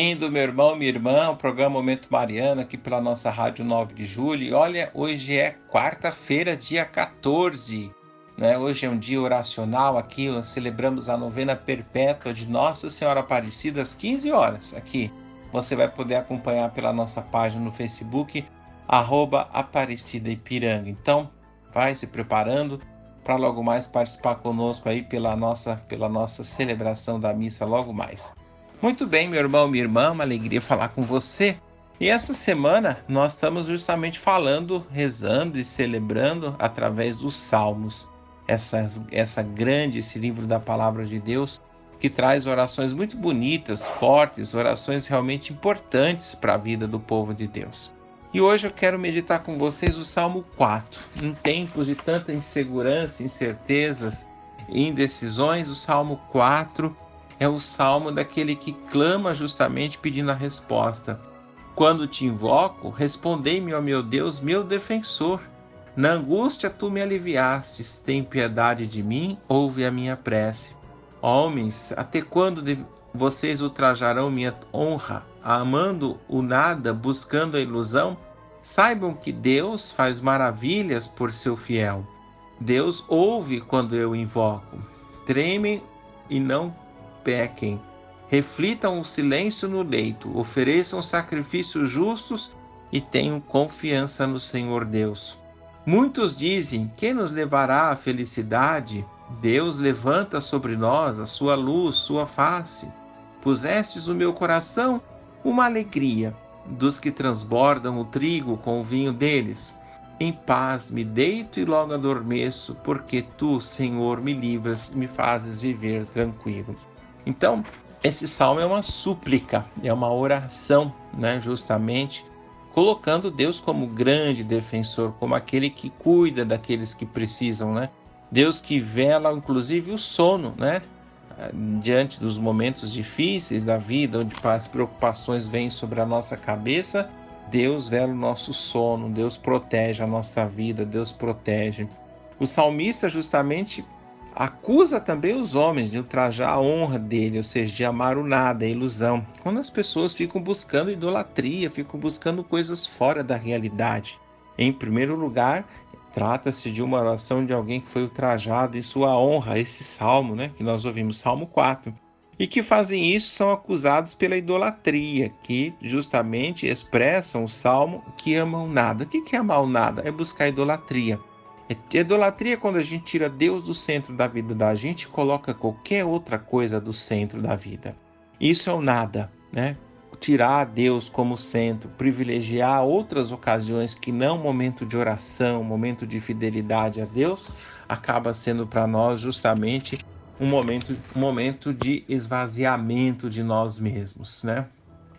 Bem-vindo, meu irmão, minha irmã, ao programa Momento Mariano, aqui pela nossa Rádio 9 de Julho. E olha, hoje é quarta-feira, dia 14. Né? Hoje é um dia oracional aqui, celebramos a novena perpétua de Nossa Senhora Aparecida às 15 horas. Aqui você vai poder acompanhar pela nossa página no Facebook, arroba Aparecida Ipiranga. Então, vai se preparando para logo mais participar conosco aí pela nossa, pela nossa celebração da missa logo mais. Muito bem, meu irmão, minha irmã, uma alegria falar com você. E essa semana nós estamos justamente falando, rezando e celebrando através dos Salmos. Essa, essa grande, esse livro da palavra de Deus, que traz orações muito bonitas, fortes, orações realmente importantes para a vida do povo de Deus. E hoje eu quero meditar com vocês o Salmo 4. Em tempos de tanta insegurança, incertezas e indecisões, o Salmo 4 é o salmo daquele que clama justamente pedindo a resposta. Quando te invoco, respondei-me, ó meu Deus, meu defensor. Na angústia tu me aliviastes, tem piedade de mim, ouve a minha prece. Homens, até quando vocês ultrajarão minha honra, amando o nada, buscando a ilusão? Saibam que Deus faz maravilhas por seu fiel. Deus ouve quando eu invoco. Tremem e não pequem. Reflitam o silêncio no leito, ofereçam sacrifícios justos e tenham confiança no Senhor Deus. Muitos dizem: Quem nos levará à felicidade? Deus levanta sobre nós a sua luz, sua face. Pusestes no meu coração uma alegria dos que transbordam o trigo com o vinho deles. Em paz me deito e logo adormeço, porque tu, Senhor, me livras e me fazes viver tranquilo. Então, esse salmo é uma súplica, é uma oração, né, justamente colocando Deus como grande defensor, como aquele que cuida daqueles que precisam, né? Deus que vela inclusive o sono, né? Diante dos momentos difíceis da vida, onde as preocupações vêm sobre a nossa cabeça, Deus vela o nosso sono, Deus protege a nossa vida, Deus protege. O salmista justamente acusa também os homens de ultrajar a honra dele, ou seja, de amar o nada, a ilusão. Quando as pessoas ficam buscando idolatria, ficam buscando coisas fora da realidade. Em primeiro lugar, trata-se de uma oração de alguém que foi ultrajado em sua honra, esse salmo, né, que nós ouvimos, Salmo 4. E que fazem isso são acusados pela idolatria, que justamente expressam o salmo que amam nada. O que é amar o nada? É buscar idolatria. Idolatria é quando a gente tira Deus do centro da vida da gente e coloca qualquer outra coisa do centro da vida. Isso é o nada, né? Tirar Deus como centro, privilegiar outras ocasiões que não momento de oração, momento de fidelidade a Deus, acaba sendo para nós justamente um momento, um momento de esvaziamento de nós mesmos, né?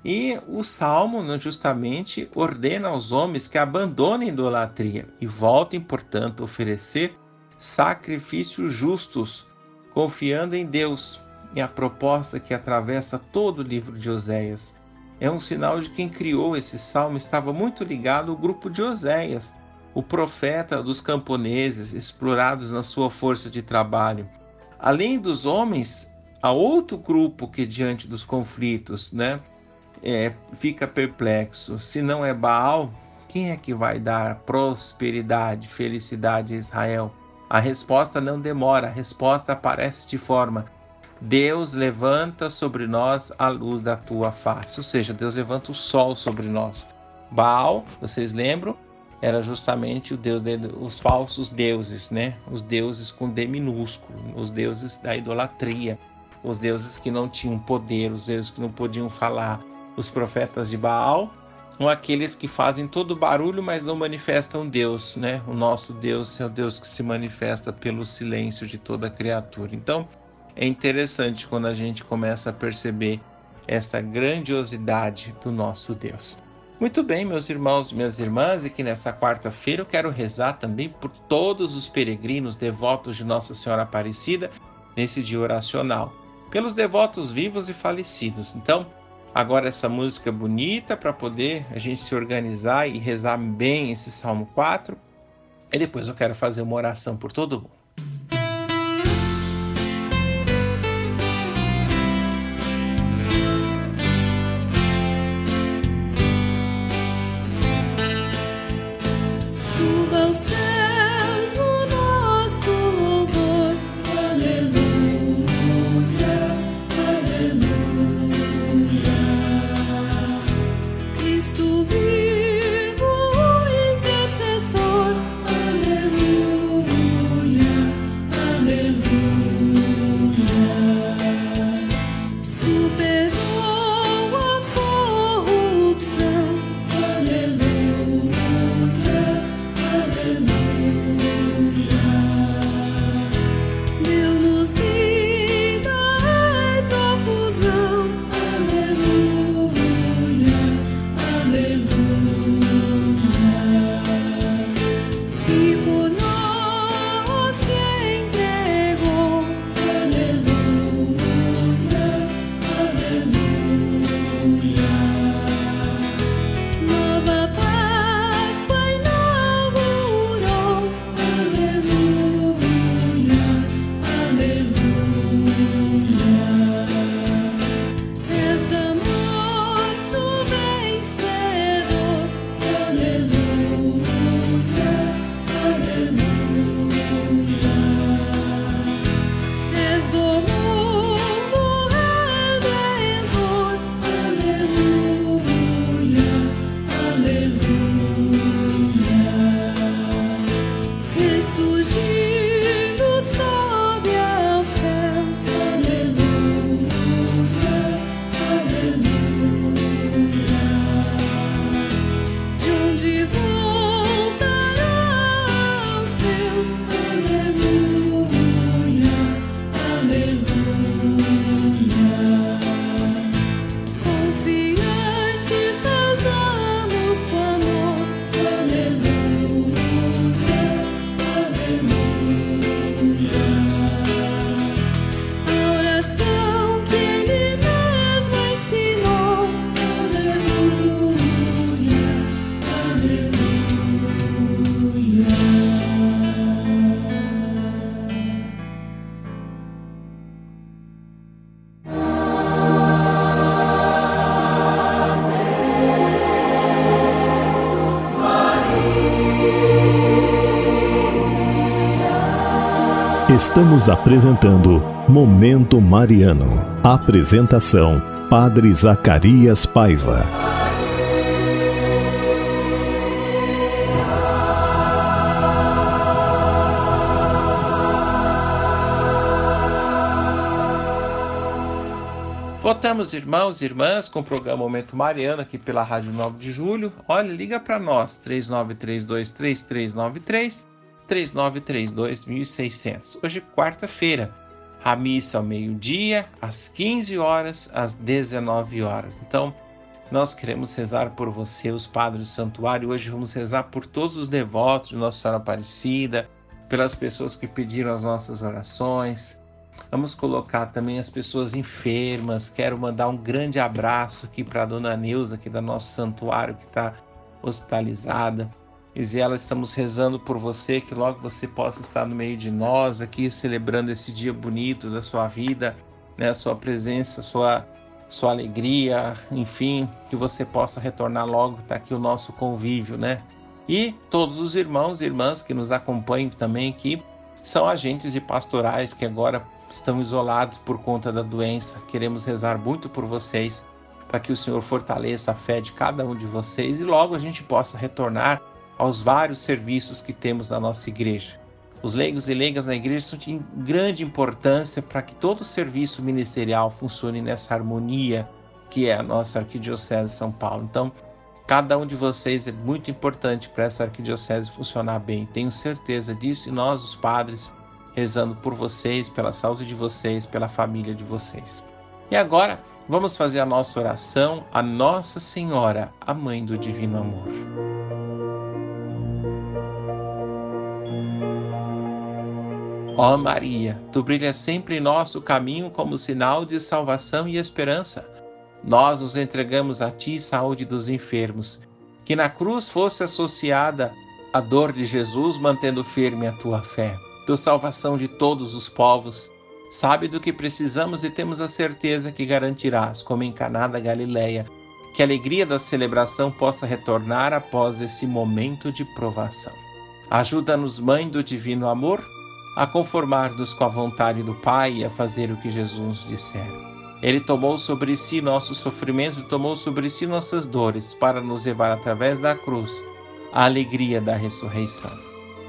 E o salmo né, justamente ordena aos homens que abandonem a idolatria e voltem, portanto, a oferecer sacrifícios justos, confiando em Deus. E a proposta que atravessa todo o livro de Oséias é um sinal de quem criou esse salmo estava muito ligado ao grupo de Oséias, o profeta dos camponeses explorados na sua força de trabalho. Além dos homens, há outro grupo que diante dos conflitos, né, é, fica perplexo. Se não é Baal, quem é que vai dar prosperidade, felicidade a Israel? A resposta não demora, a resposta aparece de forma: Deus levanta sobre nós a luz da tua face. Ou seja, Deus levanta o sol sobre nós. Baal, vocês lembram? Era justamente o deus de, os falsos deuses, né? Os deuses com D minúsculo, os deuses da idolatria, os deuses que não tinham poder, os deuses que não podiam falar, os profetas de Baal, ou aqueles que fazem todo barulho, mas não manifestam Deus, né? O nosso Deus é o Deus que se manifesta pelo silêncio de toda criatura. Então, é interessante quando a gente começa a perceber esta grandiosidade do nosso Deus. Muito bem, meus irmãos minhas irmãs, e que nessa quarta-feira eu quero rezar também por todos os peregrinos devotos de Nossa Senhora Aparecida nesse dia oracional, pelos devotos vivos e falecidos. Então, agora essa música bonita para poder a gente se organizar e rezar bem esse Salmo 4. E depois eu quero fazer uma oração por todo mundo. Estamos apresentando Momento Mariano. Apresentação: Padre Zacarias Paiva. Voltamos, irmãos e irmãs, com o programa Momento Mariano aqui pela Rádio 9 de Julho. Olha, liga para nós, 39323393 3932.600. Hoje, quarta-feira, a missa ao meio-dia, às 15 horas, às 19 horas. Então, nós queremos rezar por você, os padres do santuário. Hoje vamos rezar por todos os devotos de Nossa Senhora Aparecida, pelas pessoas que pediram as nossas orações. Vamos colocar também as pessoas enfermas. Quero mandar um grande abraço aqui para a dona Neuza, aqui do nosso santuário, que está hospitalizada. Isiela, estamos rezando por você, que logo você possa estar no meio de nós aqui, celebrando esse dia bonito da sua vida, né? Sua presença, sua, sua alegria, enfim, que você possa retornar logo, está aqui o nosso convívio, né? E todos os irmãos e irmãs que nos acompanham também aqui são agentes e pastorais que agora estão isolados por conta da doença. Queremos rezar muito por vocês, para que o Senhor fortaleça a fé de cada um de vocês e logo a gente possa retornar aos vários serviços que temos na nossa igreja. Os leigos e leigas na igreja são de grande importância para que todo o serviço ministerial funcione nessa harmonia que é a nossa Arquidiocese de São Paulo. Então, cada um de vocês é muito importante para essa Arquidiocese funcionar bem. Tenho certeza disso e nós, os padres, rezando por vocês, pela saúde de vocês, pela família de vocês. E agora, Vamos fazer a nossa oração a Nossa Senhora, a Mãe do Divino Amor. Ó Maria, tu brilhas sempre em nosso caminho como sinal de salvação e esperança. Nós nos entregamos a ti, saúde dos enfermos, que na cruz fosse associada a dor de Jesus, mantendo firme a tua fé. Tu salvação de todos os povos, sabe do que precisamos e temos a certeza que garantirás, como em Caná da Galileia, que a alegria da celebração possa retornar após esse momento de provação. Ajuda-nos, Mãe do Divino Amor, a conformar-nos com a vontade do Pai e a fazer o que Jesus disser. Ele tomou sobre si nossos sofrimentos e tomou sobre si nossas dores para nos levar através da cruz à alegria da ressurreição.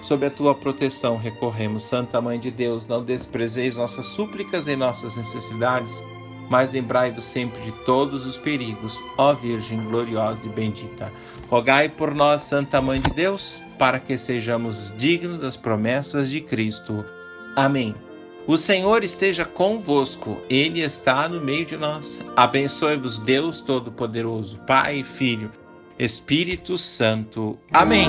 Sob a tua proteção recorremos, Santa Mãe de Deus, não desprezeis nossas súplicas e nossas necessidades, mas lembrai-vos sempre de todos os perigos, ó Virgem gloriosa e bendita. Rogai por nós, Santa Mãe de Deus, para que sejamos dignos das promessas de Cristo. Amém. O Senhor esteja convosco, Ele está no meio de nós. Abençoe-vos, Deus Todo-Poderoso, Pai, Filho, Espírito Santo. Amém.